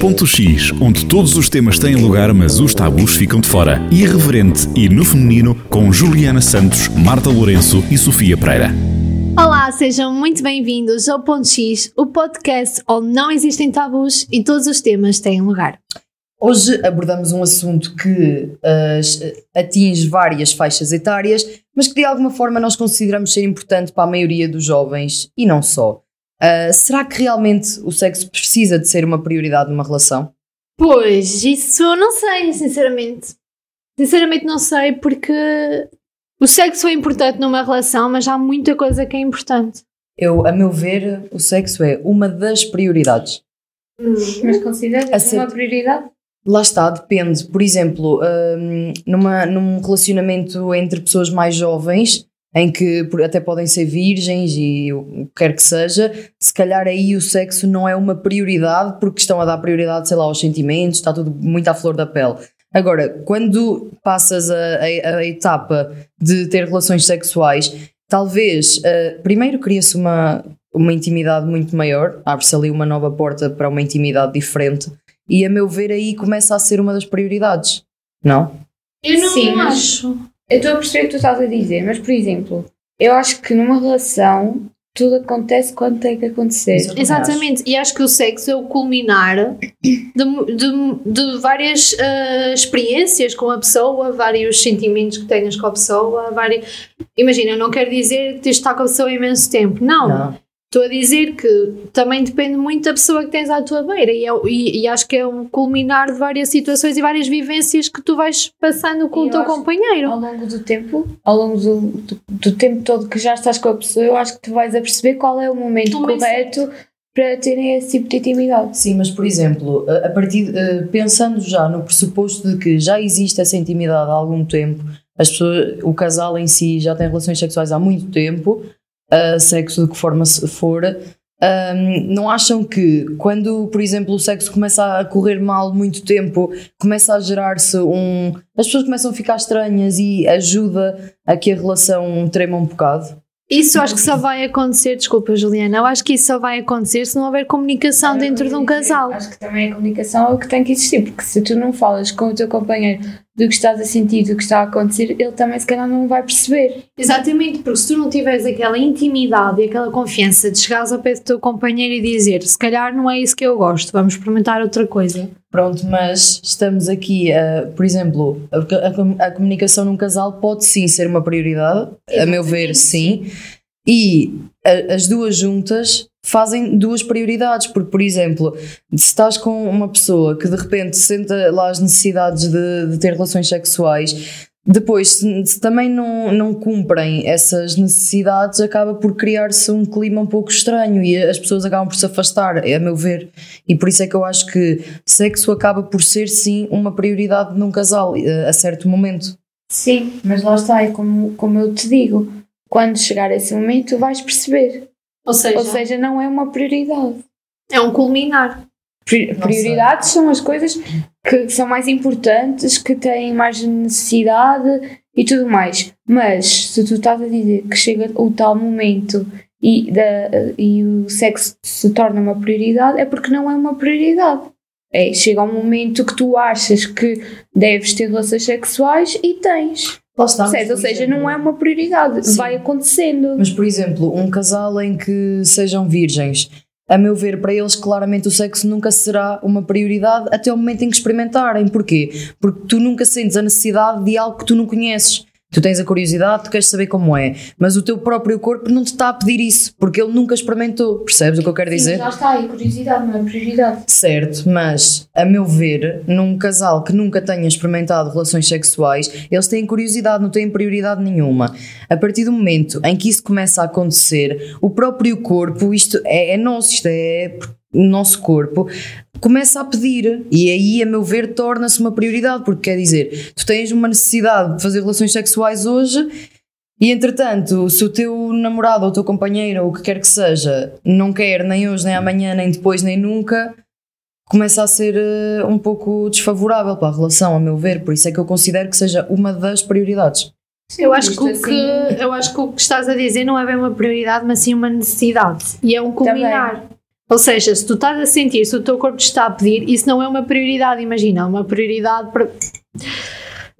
Ponto X, onde todos os temas têm lugar, mas os tabus ficam de fora. Irreverente e no feminino, com Juliana Santos, Marta Lourenço e Sofia Pereira. Olá, sejam muito bem-vindos ao Ponto X, o podcast onde não existem tabus e todos os temas têm lugar. Hoje abordamos um assunto que uh, atinge várias faixas etárias, mas que de alguma forma nós consideramos ser importante para a maioria dos jovens e não só. Uh, será que realmente o sexo precisa de ser uma prioridade numa relação? Pois, isso não sei, sinceramente. Sinceramente não sei, porque o sexo é importante numa relação, mas há muita coisa que é importante. Eu, a meu ver, o sexo é uma das prioridades. Hum, mas consideras ser... uma prioridade? Lá está, depende. Por exemplo, um, numa, num relacionamento entre pessoas mais jovens, em que até podem ser virgens e o que quer que seja, se calhar aí o sexo não é uma prioridade porque estão a dar prioridade, sei lá, aos sentimentos, está tudo muito à flor da pele. Agora, quando passas a, a, a etapa de ter relações sexuais, talvez uh, primeiro cria-se uma, uma intimidade muito maior, abre-se ali uma nova porta para uma intimidade diferente, e a meu ver aí começa a ser uma das prioridades, não? Eu não Sim, acho. Eu estou a perceber o que tu estás a dizer, mas por exemplo, eu acho que numa relação tudo acontece quando tem que acontecer. Exatamente, e acho que o sexo é o culminar de, de, de várias uh, experiências com a pessoa, vários sentimentos que tenhas com a pessoa. Vários... Imagina, eu não quero dizer que tens de estar com a pessoa imenso tempo, não. não. Estou a dizer que também depende muito da pessoa que tens à tua beira e, é, e, e, acho que é um culminar de várias situações e várias vivências que tu vais passando com e o teu companheiro. Ao longo do tempo, ao longo do, do, do, tempo todo que já estás com a pessoa, eu acho que tu vais a perceber qual é o momento correto para terem esse tipo de intimidade. Sim, mas por exemplo, a partir pensando já no pressuposto de que já existe essa intimidade há algum tempo, as pessoas, o casal em si já tem relações sexuais há muito tempo uh, sexo de que forma for, um, não acham que quando, por exemplo, o sexo começa a correr mal muito tempo, começa a gerar-se um. as pessoas começam a ficar estranhas e ajuda a que a relação trema um bocado? Isso acho que só vai acontecer, desculpa Juliana, eu acho que isso só vai acontecer se não houver comunicação dentro de um casal. Acho que também a comunicação é o que tem que existir, porque se tu não falas com o teu companheiro do que estás a sentir, do que está a acontecer, ele também se calhar não vai perceber. Exatamente, porque se tu não tiveres aquela intimidade e aquela confiança de chegares ao pé do teu companheiro e dizer se calhar não é isso que eu gosto, vamos experimentar outra coisa. Pronto, mas estamos aqui, uh, por exemplo, a, a, a, comunicação num casal pode sim ser uma prioridade, Exatamente. a meu ver, sim. E a, as duas juntas fazem duas prioridades, porque, por exemplo, se estás com uma pessoa que de repente sente lá as necessidades de, de ter relações sexuais, depois, se, se, também não, não cumprem essas necessidades, acaba por criar-se um clima um pouco estranho e as pessoas acabam por se afastar, a meu ver. E por isso é que eu acho que sexo acaba por ser, sim, uma prioridade num casal, eh, a certo momento. Sim, mas lá está, é como, como eu te digo, quando chegar esse momento vais perceber. Ou seja, Ou seja, não é uma prioridade. É um culminar. Prioridades são as coisas que são mais importantes, que têm mais necessidade e tudo mais. Mas se tu estás a dizer que chega o tal momento e, da, e o sexo se torna uma prioridade, é porque não é uma prioridade. É, chega um momento que tu achas que deves ter relações sexuais e tens. Certo, ou seja, não é uma prioridade, sim. vai acontecendo. Mas, por exemplo, um casal em que sejam virgens, a meu ver, para eles, claramente o sexo nunca será uma prioridade até o momento em que experimentarem. Porquê? Porque tu nunca sentes a necessidade de algo que tu não conheces. Tu tens a curiosidade, tu queres saber como é, mas o teu próprio corpo não te está a pedir isso, porque ele nunca experimentou. Percebes o que eu quero Sim, dizer? Já está aí, curiosidade não é prioridade. Certo, mas a meu ver, num casal que nunca tenha experimentado relações sexuais, eles têm curiosidade, não têm prioridade nenhuma. A partir do momento em que isso começa a acontecer, o próprio corpo, isto é, é nosso, isto é nosso corpo começa a pedir e aí a meu ver torna-se uma prioridade porque quer dizer tu tens uma necessidade de fazer relações sexuais hoje e entretanto se o teu namorado ou o teu companheiro ou o que quer que seja não quer nem hoje nem amanhã nem depois nem nunca começa a ser uh, um pouco desfavorável para a relação a meu ver por isso é que eu considero que seja uma das prioridades eu acho, que o assim... que, eu acho que o que estás a dizer não é bem uma prioridade, mas sim uma necessidade. E é um culminar. Também. Ou seja, se tu estás a sentir, se o teu corpo te está a pedir, isso não é uma prioridade, imagina, uma prioridade para.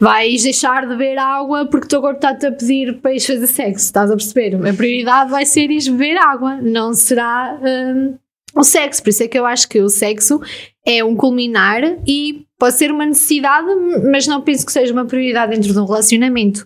Vais deixar de beber água porque o teu corpo está-te a pedir para ires fazer sexo, estás a perceber? A prioridade vai ser ires beber água, não será hum, o sexo. Por isso é que eu acho que o sexo é um culminar e pode ser uma necessidade, mas não penso que seja uma prioridade dentro de um relacionamento.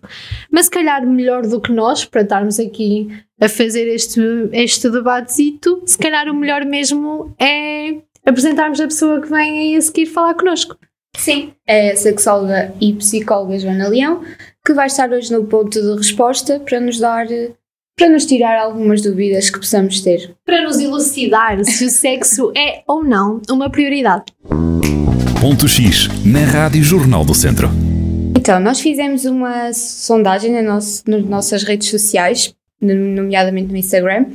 Mas se calhar melhor do que nós, para estarmos aqui a fazer este, este debatezito, se calhar o melhor mesmo é apresentarmos a pessoa que vem aí a seguir falar connosco. Sim, é a sexóloga e psicóloga Joana Leão, que vai estar hoje no ponto de resposta para nos dar, para nos tirar algumas dúvidas que possamos ter. Para nos elucidar se o sexo é ou não uma prioridade. Ponto X, na Rádio Jornal do Centro. Então, nós fizemos uma sondagem nosso, nas nossas redes sociais, nomeadamente no Instagram,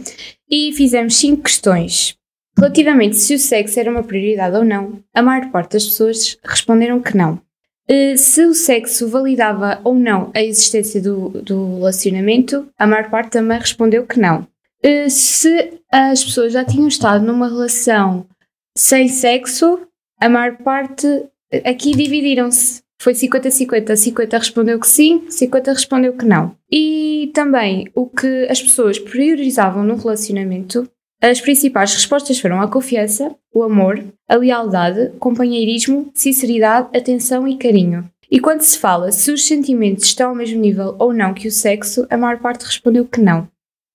e fizemos cinco questões Relativamente se o sexo era uma prioridade ou não, a maior parte das pessoas responderam que não. Eh, se o sexo validava ou não a existência do, do relacionamento, a maior parte também respondeu que não. Eh, se as pessoas já tinham estado numa relação sem sexo, a maior parte aqui dividiram-se. Foi 50-50. 50 respondeu que sim, 50 respondeu que não. E também o que as pessoas priorizavam no relacionamento as principais respostas foram a confiança, o amor, a lealdade, companheirismo, sinceridade, atenção e carinho. E quando se fala se os sentimentos estão ao mesmo nível ou não que o sexo, a maior parte respondeu que não.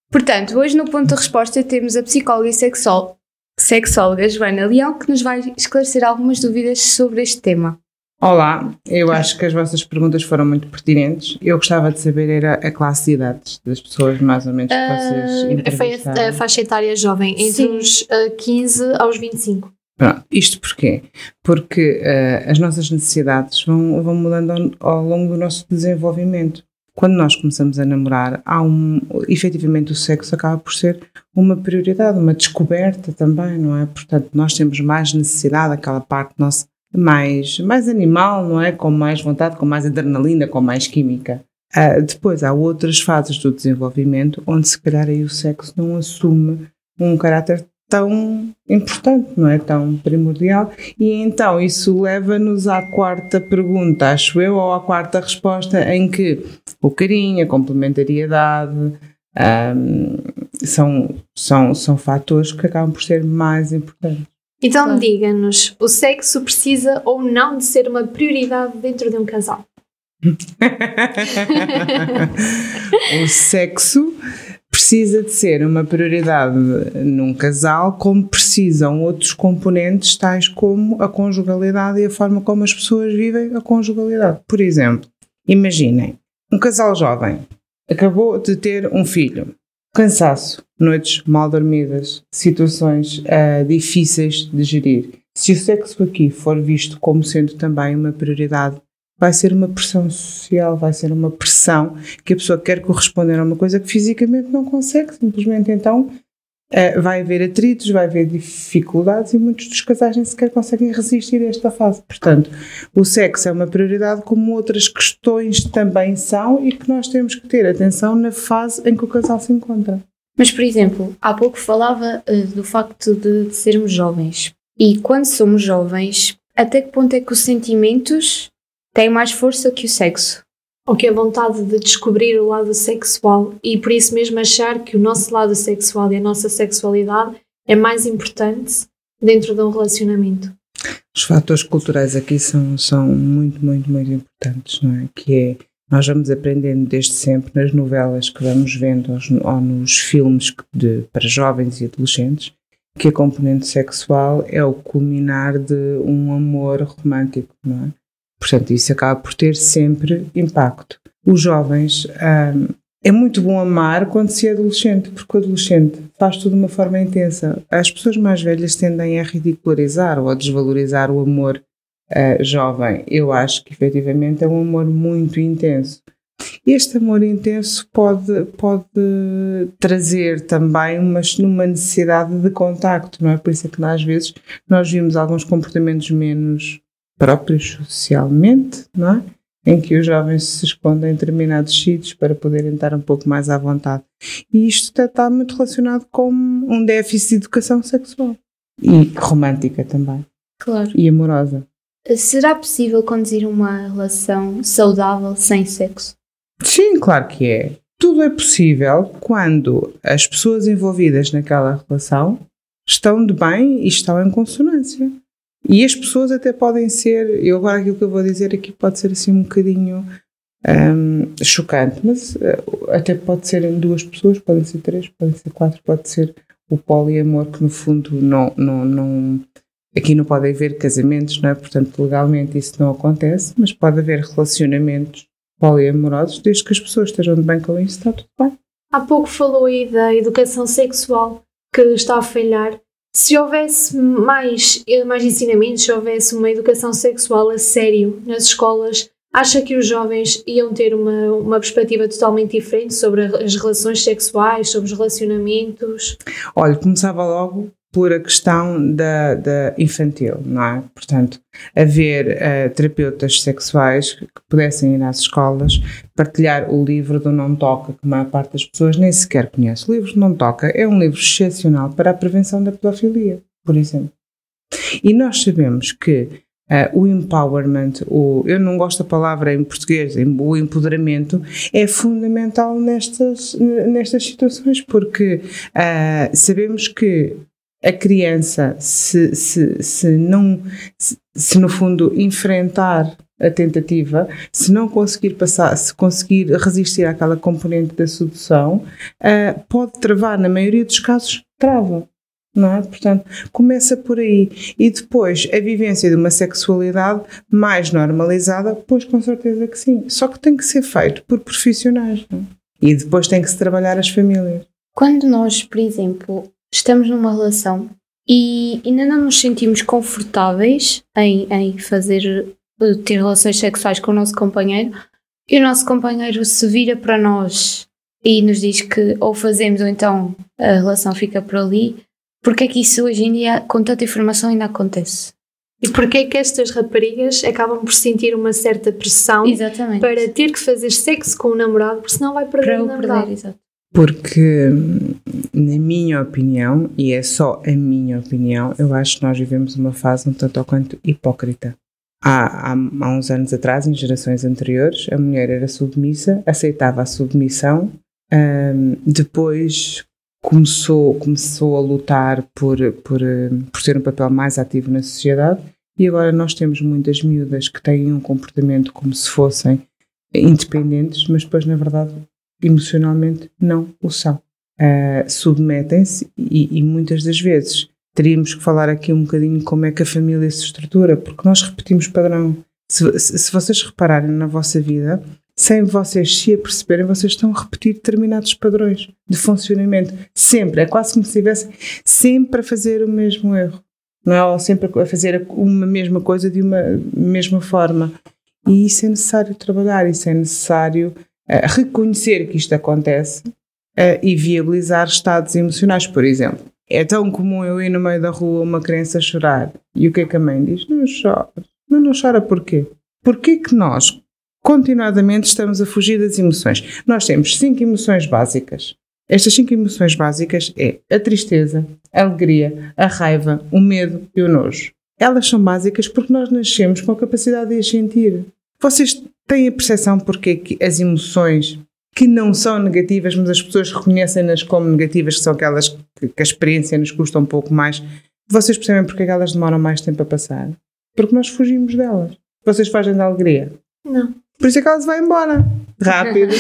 Portanto, hoje no ponto de resposta temos a psicóloga e sexóloga, sexóloga Joana Leão que nos vai esclarecer algumas dúvidas sobre este tema. Olá, eu acho que as vossas perguntas foram muito pertinentes. Eu gostava de saber era a classe de idades das pessoas, mais ou menos, que vocês uh, entrevistaram. Foi a, a faixa etária jovem, entre Sim. os uh, 15 aos 25. Pronto, isto porquê? Porque uh, as nossas necessidades vão, vão mudando ao, ao, longo do nosso desenvolvimento. Quando nós começamos a namorar, há um, efetivamente o sexo acaba por ser uma prioridade, uma descoberta também, não é? Portanto, nós temos mais necessidade, aquela parte nossa mais, mais animal, não é? Com mais vontade, com mais adrenalina, com mais química. Uh, depois há outras fases do desenvolvimento onde se calhar aí o sexo não assume um caráter tão importante, não é? Tão primordial. E então isso leva-nos à quarta pergunta, acho eu, ou à quarta resposta, em que o carinho, a complementariedade um, são, são, são fatores que acabam por ser mais importantes. Então claro. diga-nos, o sexo precisa ou não de ser uma prioridade dentro de um casal? o sexo precisa de ser uma prioridade num casal, como precisam outros componentes, tais como a conjugalidade e a forma como as pessoas vivem a conjugalidade. Por exemplo, imaginem, um casal jovem acabou de ter um filho, cansaço, noites mal dormidas, situações uh, difíceis de gerir. Se o sexo aqui for visto como sendo também uma prioridade, vai ser uma pressão social, vai ser uma pressão que a pessoa quer corresponder a uma coisa que fisicamente não consegue, simplesmente então Uh, vai haver atritos, vai haver dificuldades e muitos dos casais nem sequer conseguem resistir a esta fase. Portanto, o sexo é uma prioridade, como outras questões também são, e que nós temos que ter atenção na fase em que o casal se encontra. Mas, por exemplo, há pouco falava uh, do facto de, de sermos jovens. E quando somos jovens, até que ponto é que os sentimentos têm mais força que o sexo? ou que a vontade de descobrir o lado sexual e por isso mesmo achar que o nosso lado sexual e a nossa sexualidade é mais importante dentro de um relacionamento. Os fatores culturais aqui são, são muito, muito, muito importantes, não é? Que é, nós vamos aprendendo desde sempre nas novelas que vamos vendo ou, ou nos filmes de, para jovens e adolescentes, que a componente sexual é o culminar de um amor romântico, não é? Portanto, isso acaba por ter sempre impacto. Os jovens, hum, é muito bom amar quando se é adolescente, porque o adolescente faz tudo de uma forma intensa. As pessoas mais velhas tendem a ridicularizar ou a desvalorizar o amor uh, jovem. Eu acho que efetivamente é um amor muito intenso. Este amor intenso pode, pode trazer também uma, uma necessidade de contacto, não é? Por isso é que às vezes nós vimos alguns comportamentos menos próprios socialmente, não é? em que os jovens se escondem em determinados sítios para poderem estar um pouco mais à vontade. E isto está muito relacionado com um déficit de educação sexual. E romântica também. Claro. E amorosa. Será possível conduzir uma relação saudável sem sexo? Sim, claro que é. Tudo é possível quando as pessoas envolvidas naquela relação estão de bem e estão em consonância. E as pessoas até podem ser, eu agora aquilo que eu vou dizer aqui pode ser assim um bocadinho hum, chocante, mas uh, até pode ser em duas pessoas, podem ser três, podem ser quatro, pode ser o poliamor que no fundo não, não, não aqui não pode haver casamentos, não é? Portanto, legalmente isso não acontece, mas pode haver relacionamentos poliamorosos, desde que as pessoas estejam de bem com isso, está tudo bem. Há pouco falou aí da educação sexual que está a falhar. Se houvesse mais, mais ensinamentos, se houvesse uma educação sexual a sério nas escolas, acha que os jovens iam ter uma, uma perspectiva totalmente diferente sobre as relações sexuais, sobre os relacionamentos? Olha, começava logo por a questão da, da infantil, não é? Portanto, haver uh, terapeutas sexuais que pudessem ir às escolas partilhar o livro do Não Toca, que a maior parte das pessoas nem sequer conhece. O livro do Não Toca é um livro excepcional para a prevenção da pedofilia, por exemplo. E nós sabemos que Uh, o empowerment, o, eu não gosto da palavra em português, o empoderamento, é fundamental nestas, nestas situações, porque uh, sabemos que a criança, se, se, se não, se, se no fundo enfrentar a tentativa, se não conseguir passar, se conseguir resistir àquela componente da sedução, uh, pode travar, na maioria dos casos, trava. Não é? Portanto, começa por aí. E depois, a vivência de uma sexualidade mais normalizada, pois com certeza que sim. Só que tem que ser feito por profissionais. É? E depois tem que se trabalhar as famílias. Quando nós, por exemplo, estamos numa relação e ainda não nos sentimos confortáveis em, em fazer, eh, ter relações sexuais com o nosso companheiro, e o nosso companheiro se vira para nós e nos diz que ou fazemos ou então a relação fica por ali, porque é que isso hoje em dia, com tanta informação, ainda acontece? E porquê é que estas raparigas acabam por sentir uma certa pressão Exatamente. para ter que fazer sexo com o namorado, porque senão vai perder para o namorado? perder, exato. Porque, na minha opinião, e é só a minha opinião, eu acho que nós vivemos uma fase um tanto ou quanto hipócrita. Há, há, há uns anos atrás, em gerações anteriores, a mulher era submissa, aceitava a submissão, um, depois começou, começou a lutar por, por, por ter um papel mais ativo na sociedade e agora nós temos muitas miúdas que têm um comportamento como se fossem independentes, mas depois, na verdade, emocionalmente não o são. Uh, submetem-se e, e, muitas das vezes teríamos que falar aqui um bocadinho como é que a família se estrutura, porque nós repetimos padrão. Se, se, vocês repararem na vossa vida, sem vocês se aperceberem, vocês estão a repetir determinados padrões de funcionamento. Sempre. É quase como se estivessem sempre a fazer o mesmo erro. Não é? Ou sempre a fazer uma mesma coisa de uma mesma forma. E isso é necessário trabalhar, isso é necessário reconhecer que isto acontece e viabilizar estados emocionais, por exemplo. É tão comum eu ir no meio da rua uma criança chorar e o que é que a mãe diz? Não chora. Mas não chora porquê? Porquê que nós continuadamente estamos a fugir das emoções? Nós temos cinco emoções básicas. Estas cinco emoções básicas é a tristeza, a alegria, a raiva, o medo e o nojo. Elas são básicas porque nós nascemos com a capacidade de as sentir. Vocês têm a percepção porque as emoções que não são negativas, mas as pessoas reconhecem-nas como negativas, que são aquelas que, que, a experiência nos custa um pouco mais, vocês percebem porque é que elas demoram mais tempo a passar? Porque nós fugimos delas. Vocês fazem da alegria? Não. Por isso é que elas vão embora. Rápido.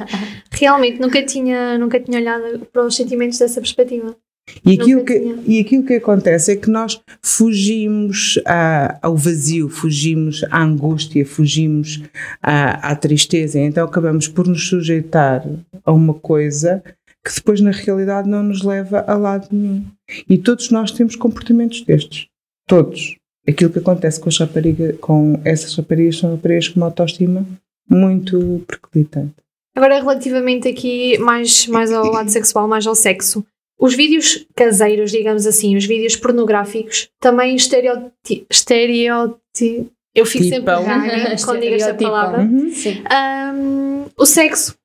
Realmente, nunca tinha, nunca tinha olhado para os sentimentos dessa perspectiva. E aquilo, que, e aquilo que acontece é que nós fugimos a, ao vazio, fugimos à angústia, fugimos à, à tristeza, então acabamos por nos sujeitar a uma coisa que depois na realidade não nos leva a lado nenhum. E todos nós temos comportamentos destes. Todos. Aquilo que acontece com, as rapariga, com essas raparigas são raparigas com uma autoestima muito perclitante. Agora, relativamente aqui mais, mais ao lado sexual, mais ao sexo, os vídeos caseiros, digamos assim, os vídeos pornográficos, também estereoti estereoti eu fico Tipão. sempre raga quando digo esta palavra. Sim. Um, o sexo.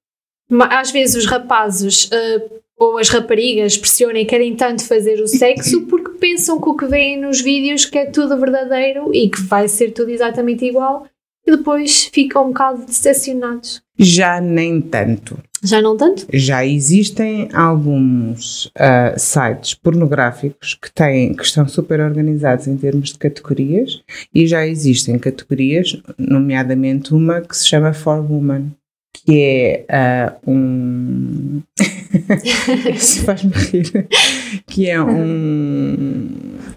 Às vezes os rapazes uh, ou as raparigas pressionam e querem tanto fazer o sexo porque pensam que o que veem nos vídeos que é tudo verdadeiro e que vai ser tudo exatamente igual e depois ficam um bocado decepcionados. Já nem tanto. Já não tanto? Já existem alguns uh, sites pornográficos que, têm, que estão super organizados em termos de categorias e já existem categorias, nomeadamente uma que se chama For Woman, que é uh, um. Isso faz-me rir. que é um,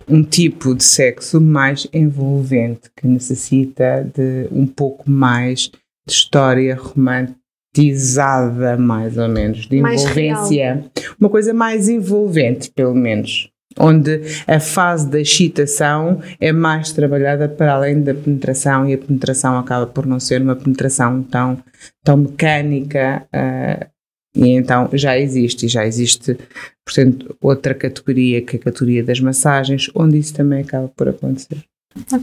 um tipo de sexo mais envolvente, que necessita de um pouco mais de história romantizada, mais ou menos, de Mais envolvência. Uma coisa mais envolvente, pelo menos. Onde a fase da excitação é mais trabalhada para além da penetração e a penetração acaba por não ser uma penetração tão, tão mecânica uh, e então já existe, e já existe, portanto, outra categoria que é a categoria das massagens, onde isso também acaba por acontecer.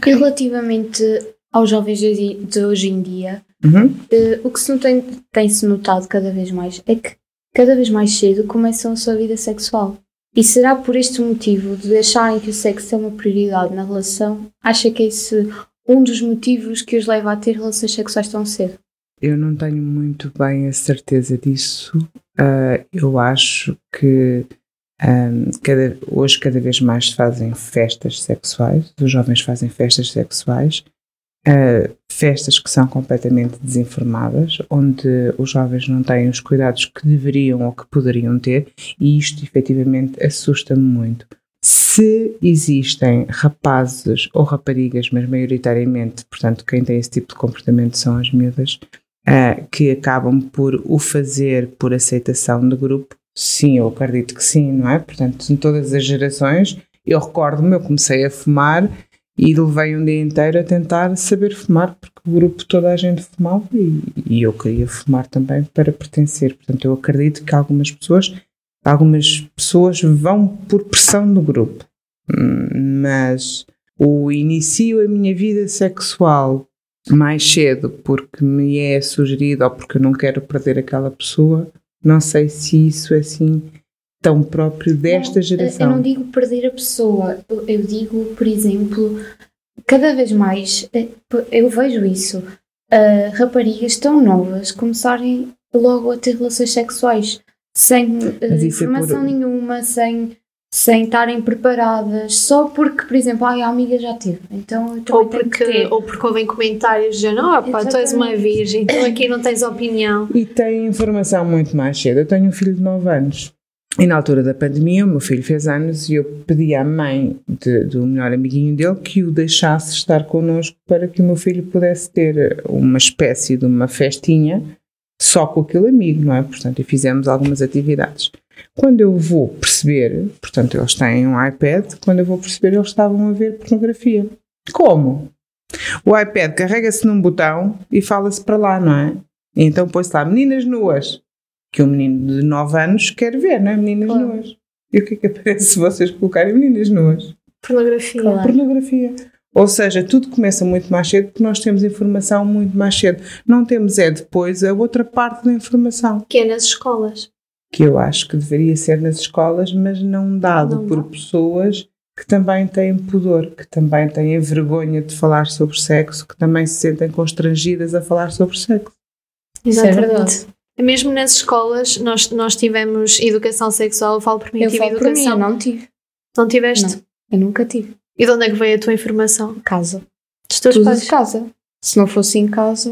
E relativamente aos jovens de hoje- de hoje em dia, Uhum. eh, o que se não tem, tem-se notado cada vez mais é que cada vez mais cedo começam a sua vida sexual. E será por este motivo de acharem que o sexo é uma prioridade na relação? Acha que é esse um dos motivos que os leva a ter relações sexuais tão cedo? Eu não tenho muito bem a certeza disso. Ah, eu acho que ahm, cada- hoje cada vez mais se fazem festas sexuais, os jovens fazem festas sexuais, ah, festas que são completamente desinformadas, onde os jovens não têm os cuidados que deveriam ou que poderiam ter, e isto efetivamente assusta-me muito. Se existem rapazes ou raparigas, mas maioritariamente, portanto, quem tem esse tipo de comportamento são as miúdas, ah, que acabam por o fazer por aceitação do grupo, sim, eu acredito que sim, não é? Portanto, em todas as gerações, eu recordo-me, eu comecei a fumar e levei um dia inteiro a tentar saber fumar, porque o grupo toda a gente fumava e, e eu queria fumar também para pertencer. Portanto, eu acredito que algumas pessoas, algumas pessoas vão por pressão do grupo, mas o inicio a minha vida sexual mais cedo porque me é sugerido ou porque eu não quero perder aquela pessoa, não sei se isso é assim tão próprio desta Não, geração. Eu não digo perder a pessoa, eu digo, por exemplo, cada vez mais, eh, eu vejo isso, ah, raparigas tão novas começarem logo a ter relações sexuais, sem eh, Mas isso é informação por- nenhuma, sem, sem estarem preparadas, só porque, por exemplo, ai, a amiga já teve, então Ou tenho que porque, ter. ou porque ouvem comentários dizendo: Oh, pá, tu és uma virgem, tu aqui não tens opinião. E tem informação muito mais cedo. Eu tenho um filho de 9 anos. E na altura da pandemia, o meu filho fez anos e eu pedi à mãe de- do melhor amiguinho dele que o deixasse estar connosco para que o meu filho pudesse ter uma espécie de uma festinha só com aquele amigo, não é? Portanto, e fizemos algumas atividades. Quando eu vou perceber, portanto, eles têm um iPad, quando eu vou perceber, eles estavam a ver pornografia. Como? O iPad carrega-se num botão e fala-se para lá, não é? E então põe-se lá meninas nuas, que um menino de 9 anos quer ver, não é? Meninas Claro. nuas. E o que é que aparece se vocês colocarem meninas nuas? Pornografia. Claro. Pornografia. Ou seja, tudo começa muito mais cedo porque nós temos informação muito mais cedo. Não temos é depois a outra parte da informação, Que é nas escolas. que eu acho que deveria ser nas escolas, mas não dado Não por dá. pessoas que também têm pudor, que também têm vergonha de falar sobre sexo, que também se sentem constrangidas a falar sobre sexo. Verdade. Mesmo nas escolas, nós, nós tivemos educação sexual, eu falo por mim, Eu tive falo para mim, eu educação. não tive, não tiveste? Não. eu nunca tive. E de onde é que veio a tua informação? Casa. Dos teus Tudo pais? de casa. Se não fosse em casa,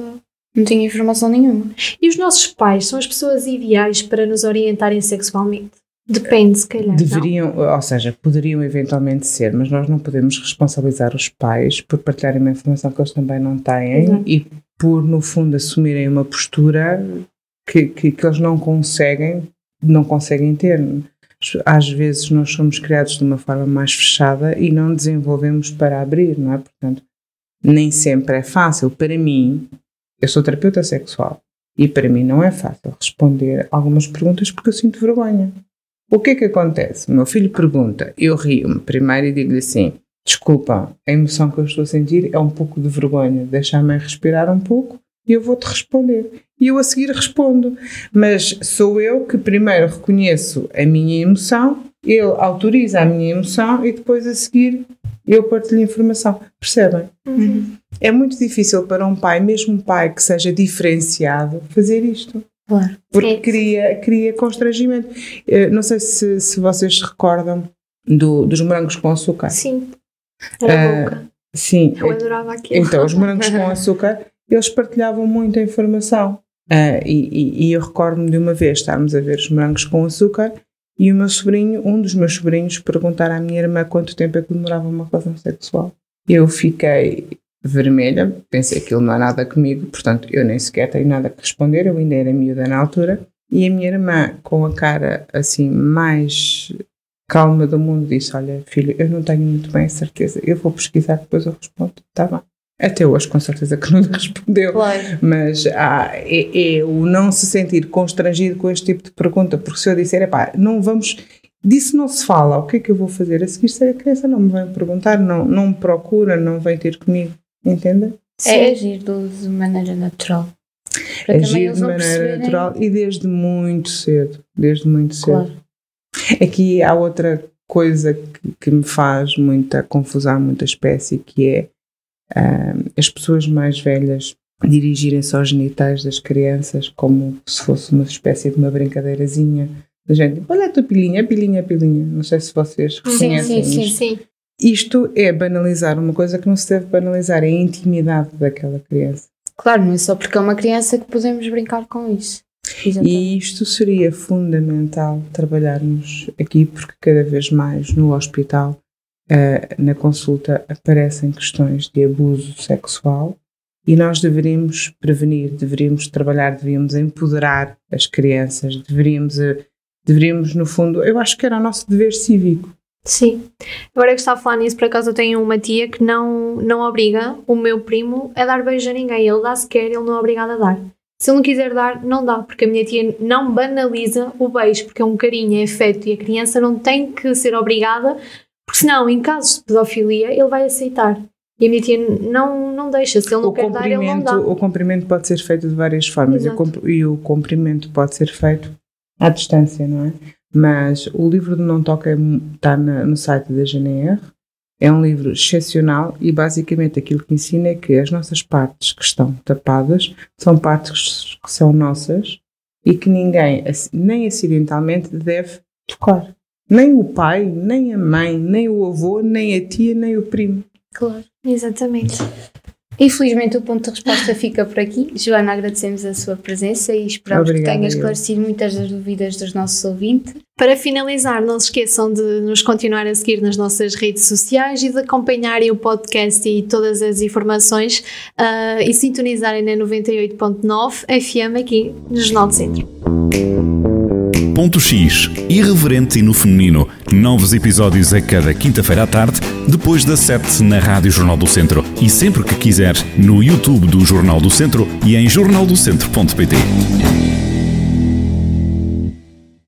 não tinha informação nenhuma. E os nossos pais são as pessoas ideais para nos orientarem sexualmente? Depende, se calhar. não? Deveriam, ou seja, poderiam eventualmente ser, mas nós não podemos responsabilizar os pais por partilharem uma informação que eles também não têm Exato. e por, no fundo, assumirem uma postura que, que, que eles não conseguem, não conseguem ter. Às vezes nós somos criados de uma forma mais fechada e não desenvolvemos para abrir, não é? Portanto, nem sempre é fácil. Para mim, eu sou terapeuta sexual e para mim não é fácil responder algumas perguntas porque eu sinto vergonha. O que é que acontece? O meu filho pergunta, eu rio-me primeiro e digo-lhe assim: desculpa, a emoção que eu estou a sentir é um pouco de vergonha, deixa-me respirar um pouco e eu vou-te responder. E eu a seguir respondo. Mas sou eu que primeiro reconheço a minha emoção, ele autoriza a minha emoção e depois a seguir eu partilho informação. Percebem? Uhum. É muito difícil para um pai, mesmo um pai que seja diferenciado, fazer isto. Claro. Porque É. cria, cria constrangimento. Eh, Não sei se, se vocês se recordam do- dos morangos com açúcar. Sim. Era Ah, boca. Sim. Eu adorava aquilo. Então, os morangos com açúcar, eles partilhavam muita informação. Ah, e, e- e eu recordo-me de uma vez estarmos a ver os morangos com açúcar e o meu sobrinho, um dos meus sobrinhos, perguntar à minha irmã quanto tempo é que demorava uma relação sexual. Eu fiquei vermelha, pensei que aquilo não é nada comigo, portanto eu nem sequer tenho nada que responder, eu ainda era miúda na altura. E a minha irmã, com a cara assim mais calma do mundo, disse: Olha, filho, eu não tenho muito bem a certeza, eu vou pesquisar, depois eu respondo. Está bem. Até hoje, com certeza que não lhe respondeu. Claro. Mas ah, é, é o não se sentir constrangido com este tipo de pergunta, porque se eu disser, epá, não vamos, disso não se fala, o que é que eu vou fazer a seguir? Se a criança não me vem perguntar, não, não me procura, não vem ter comigo, entende? É agir de maneira natural. Para Agir de não maneira perceberem. natural e desde muito cedo, desde muito cedo. Claro. Aqui há outra coisa que, que me faz muita confusão, muita espécie, que é ah, as pessoas mais velhas dirigirem-se aos genitais das crianças como se fosse uma espécie de uma brincadeirazinha. Da gente, olha a tua pilinha, pilinha, pilinha. Não sei se vocês Sim, reconhecem sim, sim, isto. Sim. Isto é banalizar uma coisa que não se deve banalizar, é a intimidade daquela criança. Claro, não é só porque é uma criança que podemos brincar com isso. E isto seria fundamental trabalharmos aqui, porque cada vez mais no hospital, eh, na consulta, aparecem questões de abuso sexual e nós deveríamos prevenir, deveríamos trabalhar, deveríamos empoderar as crianças, deveríamos, eh, deveríamos no fundo, eu acho que era o nosso dever cívico. Sim. Agora que está a falar nisso, por acaso eu tenho uma tia que não, não obriga o meu primo a dar beijo a ninguém. Ele dá se quer, ele não é obrigado a dar. Se ele não quiser dar, não dá, porque a minha tia não banaliza o beijo, porque é um carinho, é afeto e a criança não tem que ser obrigada, porque senão, em casos de pedofilia, ele vai aceitar. E a minha tia não, não deixa, se ele não O quer dar, ele não dá. o comprimento pode ser feito de várias formas e o, Exato. comp- e o comprimento pode ser feito à distância, não é? Mas o livro de Não Toca está no site da GNR, é um livro excepcional e basicamente aquilo que ensina é que as nossas partes que estão tapadas são partes que são nossas e que ninguém, nem acidentalmente, deve tocar. Nem o pai, nem a mãe, nem o avô, nem a tia, nem o primo. Claro. Exatamente. Infelizmente o ponto de resposta fica por aqui. Joana, agradecemos a sua presença e esperamos Obrigada, que tenha esclarecido muitas das dúvidas dos nossos ouvintes. Para finalizar, não se esqueçam de nos continuar a seguir nas nossas redes sociais e de acompanharem o podcast e todas as informações ah, e sintonizarem na 98.9 FM aqui no Jornal do Centro. Ponto X, irreverente e no feminino. Novos episódios a cada quinta-feira à tarde, depois das 7 na Rádio Jornal do Centro. E sempre que quiser, no YouTube do Jornal do Centro e em jornaldocentro.pt.